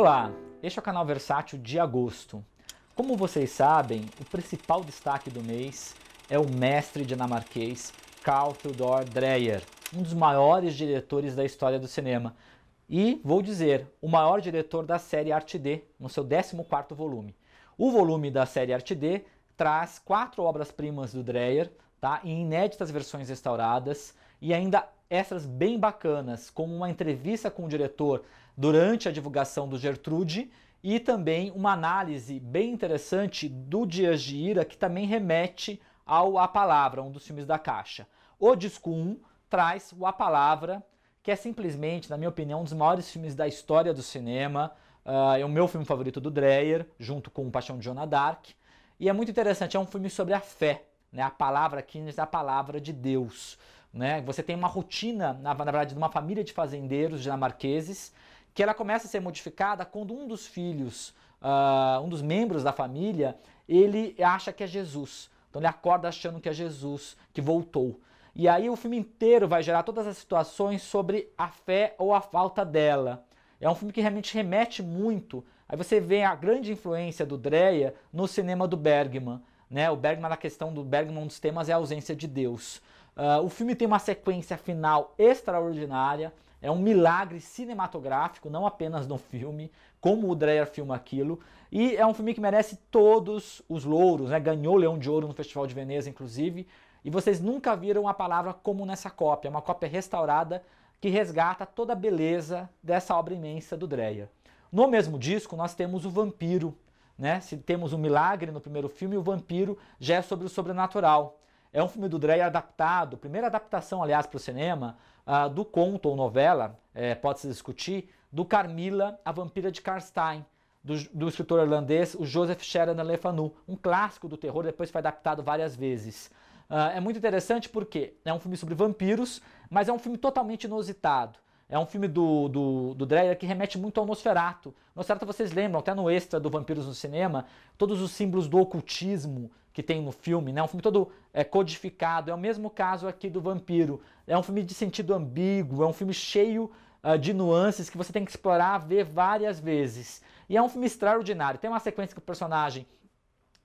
Olá, este é o canal Versátil de agosto. Como vocês sabem, o principal destaque do mês é o mestre dinamarquês Carl Theodor Dreyer, um dos maiores diretores da história do cinema. E, vou dizer, o maior diretor da série Arte D, no seu 14º volume. O volume da série Arte D traz quatro obras-primas do Dreyer, tá? em inéditas versões restauradas, e ainda extras bem bacanas, como uma entrevista com o diretor durante a divulgação do Gertrude e também uma análise bem interessante do Dias de Ira, que também remete ao A Palavra, um dos filmes da Caixa. O disco 1 traz o A Palavra, que é simplesmente, na minha opinião, um dos maiores filmes da história do cinema. Uh, é o meu filme favorito do Dreyer, junto com Paixão de Joana Dark. E é muito interessante, é um filme sobre a fé. Né? A palavra aqui é a palavra de Deus. Né? Você tem uma rotina, na, na verdade, de uma família de fazendeiros dinamarqueses, que ela começa a ser modificada quando um dos filhos, uh, um dos membros da família, ele acha que é Jesus. Então ele acorda achando que é Jesus, que voltou. E aí o filme inteiro vai gerar todas as situações sobre a fé ou a falta dela. É um filme que realmente remete muito. Aí você vê a grande influência do Dreyer no cinema do Bergman. Né? O Bergman, na questão do Bergman, um dos temas é a ausência de Deus. Uh, o filme tem uma sequência final extraordinária, é um milagre cinematográfico, não apenas no filme, como o Dreyer filma aquilo. E é um filme que merece todos os louros, né? ganhou Leão de Ouro no Festival de Veneza, inclusive. E vocês nunca viram uma palavra como nessa cópia, uma cópia restaurada que resgata toda a beleza dessa obra imensa do Dreyer. No mesmo disco, nós temos o Vampiro. Né? Se temos o Milagre no primeiro filme, o Vampiro já é sobre o sobrenatural. É um filme do Dreyer adaptado, primeira adaptação, aliás, para o cinema, uh, do conto ou novela, é, pode-se discutir, do Carmila, a Vampira de Karstein, do, do escritor irlandês, o Joseph Sheridan Le Fanu, um clássico do terror, depois foi adaptado várias vezes. Uh, é muito interessante porque é um filme sobre vampiros, mas é um filme totalmente inusitado. É um filme do, do, do Dreyer que remete muito ao Nosferatu. Nosferatu, vocês lembram, até no extra do Vampiros no Cinema, todos os símbolos do ocultismo que tem no filme, né? Um filme todo é, codificado. É o mesmo caso aqui do Vampiro. É um filme de sentido ambíguo, é um filme cheio uh, de nuances que você tem que explorar, ver várias vezes. E é um filme extraordinário. Tem uma sequência que o personagem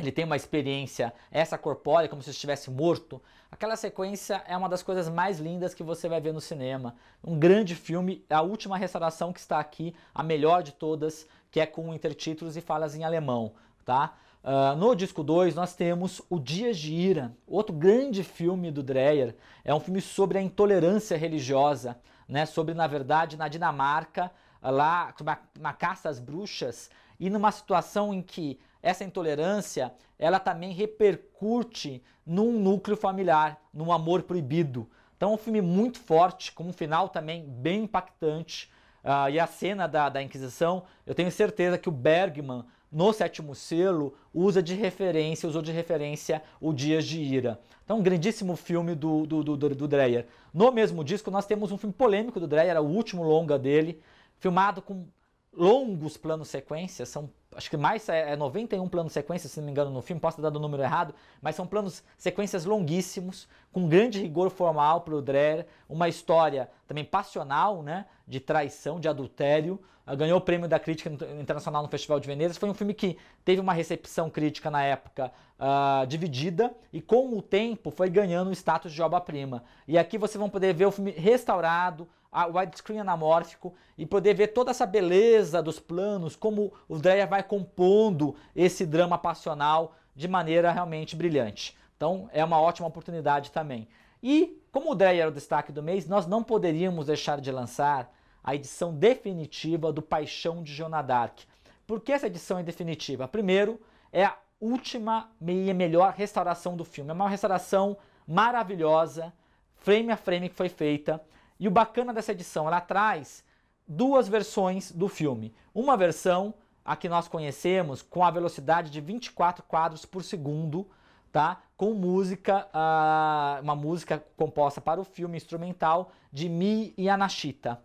ele tem uma experiência essa corpórea, como se estivesse morto. Aquela sequência é uma das coisas mais lindas que você vai ver no cinema. Um grande filme, a última restauração que está aqui, a melhor de todas, que é com intertítulos e falas em alemão, tá? Uh, no disco 2 nós temos O Dias de Ira, outro grande filme do Dreyer. É um filme sobre a intolerância religiosa, né? sobre, na verdade, na Dinamarca, lá na, na caça às bruxas, e numa situação em que essa intolerância ela também repercute num núcleo familiar, num amor proibido. Então é um filme muito forte, com um final também bem impactante. Uh, e a cena da, da Inquisição, eu tenho certeza que o Bergman, no sétimo selo, usa de referência, usou de referência o Dias de Ira. Então, um grandíssimo filme do, do, do, do Dreyer. No mesmo disco, nós temos um filme polêmico do Dreyer, o último longa dele, filmado com longos planos sequências, são acho que mais é 91 é planos sequências, se não me engano, no filme, posso ter dado o número errado, mas são planos sequências longuíssimos, com grande rigor formal para o Dreher, uma história também passional, né, de traição, de adultério, ganhou o prêmio da crítica internacional no Festival de Veneza, foi um filme que teve uma recepção crítica na época uh, dividida e com o tempo foi ganhando o status de obra-prima. E aqui vocês vão poder ver o filme restaurado, widescreen anamórfico e poder ver toda essa beleza dos planos, como o Dreyer vai compondo esse drama passional de maneira realmente brilhante. Então é uma ótima oportunidade também. E como o Dreyer é o destaque do mês, nós não poderíamos deixar de lançar a edição definitiva do Paixão de Joana d'Arc. Por que essa edição é definitiva? Primeiro, é a última e melhor restauração do filme. É uma restauração maravilhosa, frame a frame que foi feita. E o bacana dessa edição, ela traz duas versões do filme. Uma versão, a que nós conhecemos, com a velocidade de 24 quadros por segundo, tá? Com música, uh, uma música composta para o filme instrumental de Mi e Anashita.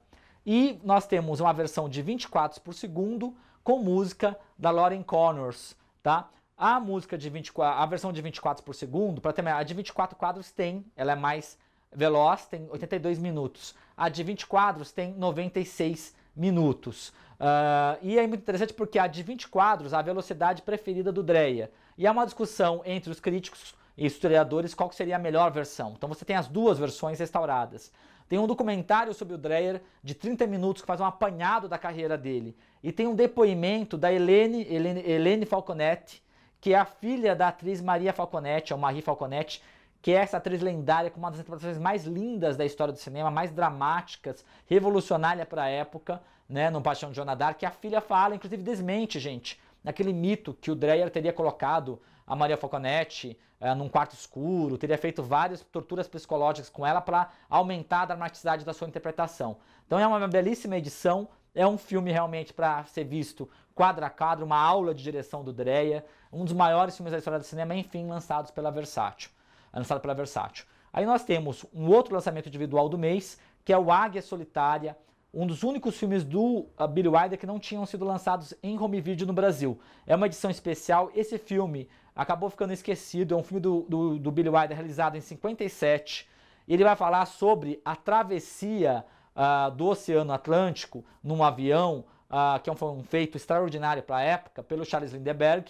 E nós temos uma versão de 24 por segundo com música da Lauren Connors, tá? A música de 24, a versão de 24 por segundo, para ter a de 24 quadros tem, ela é mais veloz, tem 82 minutos. A de 20 quadros tem 96 minutos. Uh, e é muito interessante porque há de 20 quadros a velocidade preferida do Dreyer. E há uma discussão entre os críticos e historiadores qual seria a melhor versão. Então você tem as duas versões restauradas. Tem um documentário sobre o Dreyer de 30 minutos que faz um apanhado da carreira dele. E tem um depoimento da Helene, Helene, Helene Falconetti, que é a filha da atriz Maria Falconetti, ou Marie Falconetti, que é essa atriz lendária com uma das interpretações mais lindas da história do cinema, mais dramáticas, revolucionária para a época, né, no Paixão de Joana Dark, que a filha fala, inclusive desmente, gente, naquele mito que o Dreyer teria colocado a Maria Falconetti é, num quarto escuro, teria feito várias torturas psicológicas com ela para aumentar a dramaticidade da sua interpretação. Então é uma belíssima edição, é um filme realmente para ser visto quadro a quadro, uma aula de direção do Dreyer, um dos maiores filmes da história do cinema, enfim, lançados pela Versátil. Lançado pela Versátil. Aí nós temos um outro lançamento individual do mês, que é o Águia Solitária, um dos únicos filmes do uh, Billy Wilder que não tinham sido lançados em home video no Brasil. É uma edição especial. Esse filme acabou ficando esquecido. É um filme do, do, do Billy Wilder realizado em 57. E ele vai falar sobre a travessia uh, do Oceano Atlântico num avião, uh, que é um, um feito extraordinário para a época, pelo Charles Lindbergh.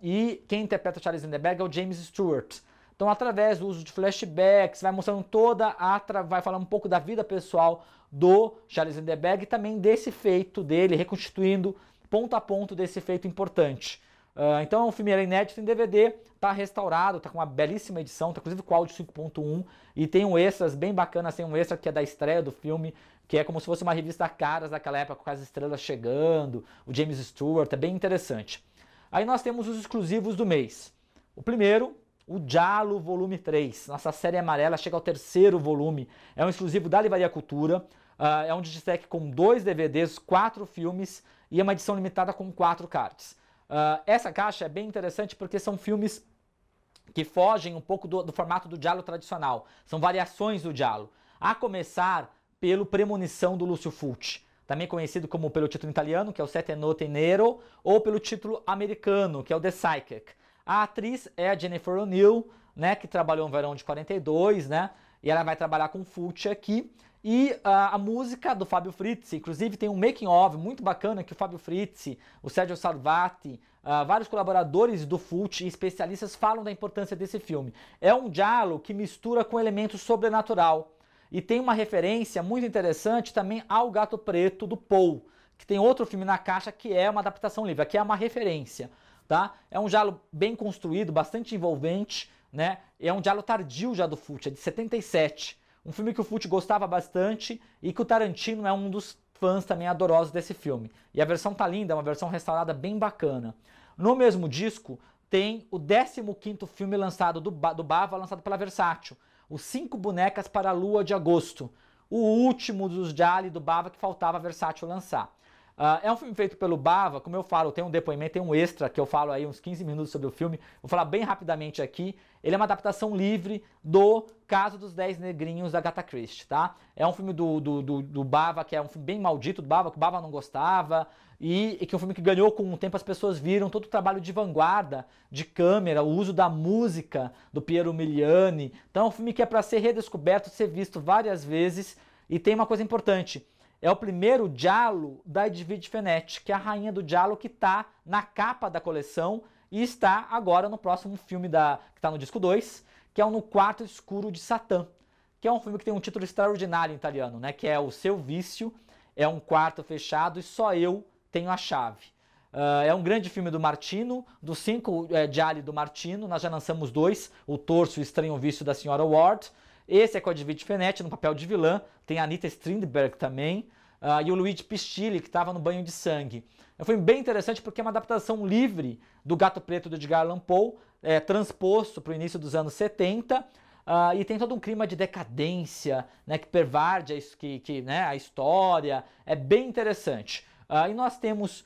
e quem interpreta Charles Lindbergh é o James Stewart. Então, através do uso de flashbacks, vai mostrando toda a. vai falar um pouco da vida pessoal do Charles Lindbergh e também desse feito dele, reconstituindo ponto a ponto desse feito importante. Uh, então é um filme inédito em DVD, está restaurado, está com uma belíssima edição, tá inclusive com áudio 5.1 e tem um extras bem bacana, tem um extra que é da estreia do filme, que é como se fosse uma revista caras daquela época com as estrelas chegando, o James Stewart, é bem interessante. Aí nós temos os exclusivos do mês. O primeiro o Jalo Volume 3. Nossa série amarela chega ao terceiro volume. É um exclusivo da Livraria Cultura. Uh, é um digitec com dois DVDs, quatro filmes e uma edição limitada com quatro cards. Uh, essa caixa é bem interessante porque são filmes que fogem um pouco do, do formato do Diallo tradicional. São variações do Diallo. A começar pelo Premonição do Lúcio Fulci, também conhecido como pelo título italiano, que é o Sette Note Nero, ou pelo título americano, que é o The Psychic. A atriz é a Jennifer O'Neill, né, que trabalhou no verão de 42, né? E ela vai trabalhar com Fulci aqui. E uh, a música do Fábio Fritz, inclusive tem um making of muito bacana que o Fábio Fritz, o Sérgio Salvati, uh, vários colaboradores do Fulci e especialistas falam da importância desse filme. É um diálogo que mistura com elementos sobrenatural. E tem uma referência muito interessante também ao Gato Preto do Paul, que tem outro filme na caixa que é uma adaptação livre. Aqui é uma referência tá? É um diálogo bem construído, bastante envolvente, né? É um diálogo tardio já do Fute, é de 77. Um filme que o Fute gostava bastante e que o Tarantino é um dos fãs também adorosos desse filme. E a versão tá linda, é uma versão restaurada bem bacana. No mesmo disco tem o 15º filme lançado do, do Bava, lançado pela Versátil, Os Cinco Bonecas para a Lua de Agosto. O último dos Jali do Bava que faltava a Versátil lançar. Uh, é um filme feito pelo Bava, como eu falo, tem um depoimento, tem um extra que eu falo aí uns 15 minutos sobre o filme. Vou falar bem rapidamente aqui. Ele é uma adaptação livre do Caso dos Dez Negrinhos da Agatha Christie, tá? É um filme do, do, do, do Bava, que é um filme bem maldito do Bava, que o Bava não gostava, e, e, que é um filme que ganhou com o tempo, as pessoas viram todo o trabalho de vanguarda, de câmera, o uso da música do Piero Miliani. Então é um filme que é para ser redescoberto, ser visto várias vezes, e tem uma coisa importante é o primeiro Diallo da Edwidge Fenech, que é a rainha do Diallo que está na capa da coleção e está agora no próximo filme da que está no disco 2, que é o No Quarto Escuro de Satã, que é um filme que tem um título extraordinário em italiano, né? Que é O Seu Vício, é um quarto fechado e só eu tenho a chave. Uh, é um grande filme do Martino, dos cinco é, Diário do Martino, nós já lançamos dois, O Torso e o Estranho Vício da Senhora Ward, esse é com a David Fenetti no papel de vilã. Tem a Anita Strindberg também. Uh, e o Luigi Pistilli, que estava no Banho de Sangue. É filme bem interessante porque é uma adaptação livre do Gato Preto do Edgar Allan Poe, é, transposto para o início dos anos 70. Uh, ah, e tem todo um clima de decadência né, que pervade a, que, que, né, a história. É bem interessante. Uh, e nós temos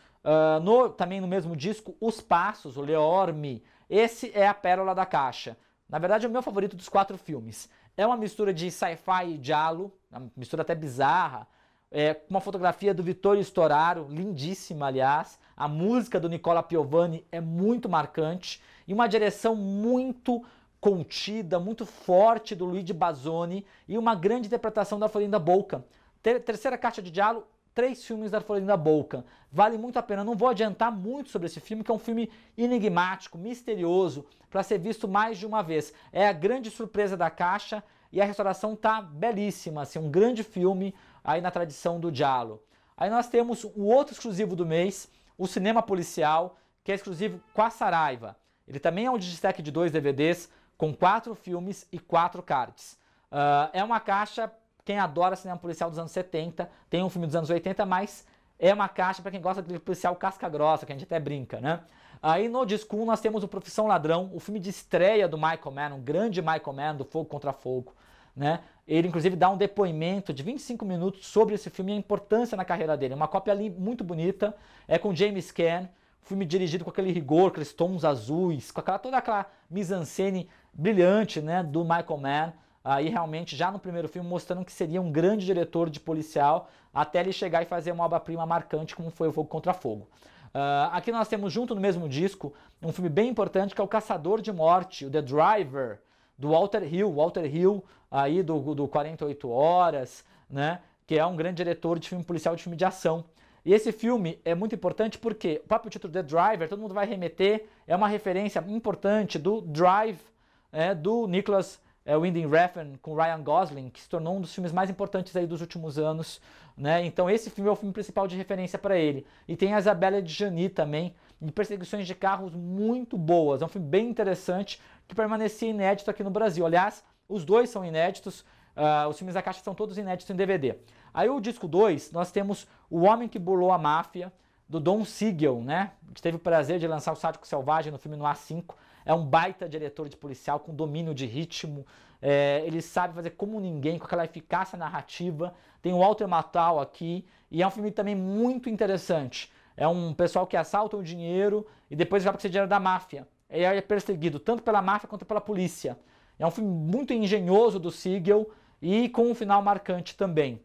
no, também no mesmo disco Os Passos, o Leorme. Esse é a pérola da caixa. Na verdade, é o meu favorito dos quatro filmes. É uma mistura de sci-fi e giallo, uma mistura até bizarra, é, uma fotografia do Vittorio Storaro, lindíssima, aliás. A música do Nicola Piovani é muito marcante e uma direção muito contida, muito forte do Luigi Bazzoni e uma grande interpretação da Florinda Bolca. Ter terceira caixa de diálogo, três filmes da Florinda Bolkan. Vale muito a pena. Não vou adiantar muito sobre esse filme, que é um filme enigmático, misterioso, para ser visto mais de uma vez. É a grande surpresa da caixa e a restauração tá belíssima, assim, um grande filme aí na tradição do Diallo. Aí nós temos o outro exclusivo do mês, o Cinema Policial, que é exclusivo com a Saraiva. Ele também é um destaque de dois DVDs, com quatro filmes e quatro cards. Uh, é uma caixa, quem adora cinema policial dos anos 70, tem um filme dos anos 80, mas é uma caixa para quem gosta de policial casca grossa, que a gente até brinca, né? Aí no disco 1 nós temos o Profissão Ladrão, o filme de estreia do Michael Mann, um grande Michael Mann do Fogo contra Fogo, né? Ele inclusive dá um depoimento de 25 minutos sobre esse filme e a importância na carreira dele. Uma cópia ali muito bonita, é com James Caan, filme dirigido com aquele rigor, aqueles tons azuis, com aquela toda aquela mise-en-scène brilhante, né, do Michael Mann aí realmente já no primeiro filme mostrando que seria um grande diretor de policial até ele chegar e fazer uma obra-prima marcante como foi o Fogo contra Fogo. Uh, aqui nós temos junto no mesmo disco um filme bem importante que é o Caçador de Morte, o The Driver, do Walter Hill, Walter Hill aí do, do 48 Horas, né, que é um grande diretor de filme policial, de filme de ação. E esse filme é muito importante porque o próprio título The Driver, todo mundo vai remeter, é uma referência importante do Drive é, do Nicholas é, Winding Refn com Ryan Gosling, que se tornou um dos filmes mais importantes aí dos últimos anos. Né? Então esse filme é o filme principal de referência para ele. E tem a Isabella Jani também, em perseguições de carros muito boas. É um filme bem interessante que permanecia inédito aqui no Brasil. Aliás, os dois são inéditos. Uh, os filmes da caixa são todos inéditos em DVD. Aí o disco 2, nós temos O Homem que Burlou a Máfia, do Don Siegel, né? Que teve o prazer de lançar o Sádico Selvagem no filme no A5. É um baita diretor de policial com domínio de ritmo. É, ele sabe fazer como ninguém, com aquela eficácia narrativa. Tem o Walter Matthau aqui. E é um filme também muito interessante. É um pessoal que assalta o dinheiro e depois vai para ser dinheiro da máfia. E é perseguido tanto pela máfia quanto pela polícia. É um filme muito engenhoso do Siegel e com um final marcante também.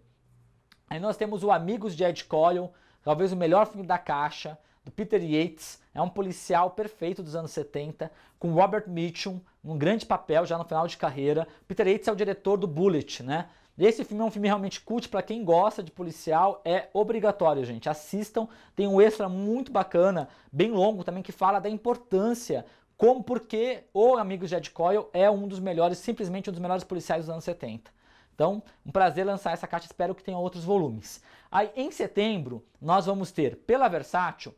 Aí nós temos o Amigos de Ed Coyle, talvez o melhor filme da caixa do Peter Yates, é um policial perfeito dos anos 70, com Robert Mitchum, um grande papel já no final de carreira. Peter Yates é o diretor do Bullet, né? Esse filme é um filme realmente cult para quem gosta de policial, é obrigatório, gente. Assistam, tem um extra muito bacana, bem longo também, que fala da importância, como porque o Amigos de Ed Coyle é um dos melhores, simplesmente um dos melhores policiais dos anos 70. Então, um prazer lançar essa caixa, espero que tenha outros volumes. Aí, em setembro, nós vamos ter, pela Versátil,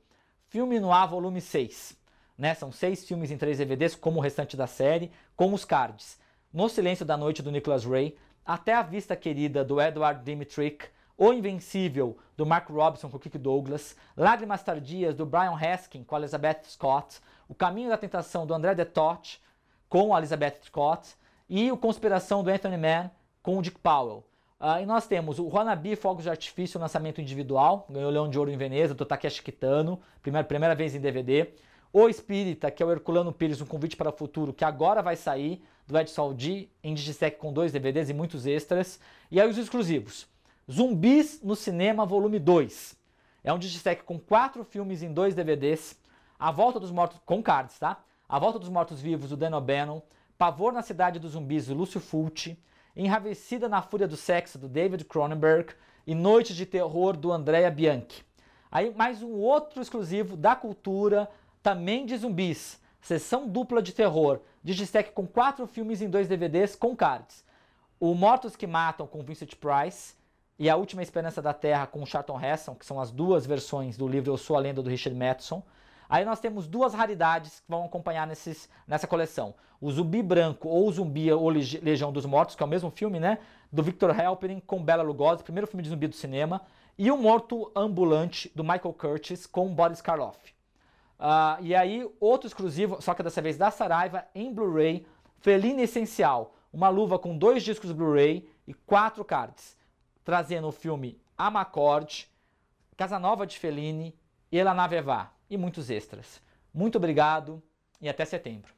Filme no Ar Volume 6. Né? São seis filmes em três DVDs, como o restante da série, com os cards. No Silêncio da Noite, do Nicholas Ray, Até a Vista Querida, do Edward Dimitrick, O Invencível, do Mark Robson com o Kirk Douglas, Lágrimas Tardias, do Brian Haskin com a Elizabeth Scott, O Caminho da Tentação, do André Detot, com a Elizabeth Scott, e O Conspiração, do Anthony Mann, com o Dick Powell. Uh, e nós temos o Hanabi Fogos de Artifício, lançamento individual, ganhou Leão de Ouro em Veneza, do Takeshi Kitano, primeira, primeira vez em DVD. O Espírita, que é o Herculano Pires, um convite para o futuro, que agora vai sair, do Ed Saldi, em Digistec com dois DVDs e muitos extras. E aí os exclusivos. Zumbis no Cinema, volume 2. É um Digistec com quatro filmes em dois DVDs. A Volta dos Mortos, com cards, tá? A Volta dos Mortos Vivos, do Dan O'Bannon. Pavor na Cidade dos Zumbis, do Lúcio Fulci. Enravecida na Fúria do Sexo, do David Cronenberg, e Noite de Terror, do Andrea Bianchi. Aí mais um outro exclusivo da cultura, também de zumbis, sessão dupla de terror, Digistec com quatro filmes em dois DVDs com cards. O Mortos que Matam, com Vincent Price, e A Última Esperança da Terra, com Charlton Heston, que são as duas versões do livro Eu Sou a Lenda, do Richard Matheson. Aí nós temos duas raridades que vão acompanhar nesses, nessa coleção. O Zumbi Branco ou Zumbi ou Legião dos Mortos, que é o mesmo filme, né? Do Victor Halperin com Bela Lugosi, primeiro filme de zumbi do cinema. E O Morto Ambulante, do Michael Curtis com Boris Karloff. Uh, e aí, outro exclusivo, só que dessa vez da Saraiva, em Blu-ray, Felina Essencial. Uma luva com dois discos Blu-ray e quatro cards. Trazendo o filme Amacord, Casanova de Fellini e Ela Navevá e muitos extras. Muito obrigado e até setembro.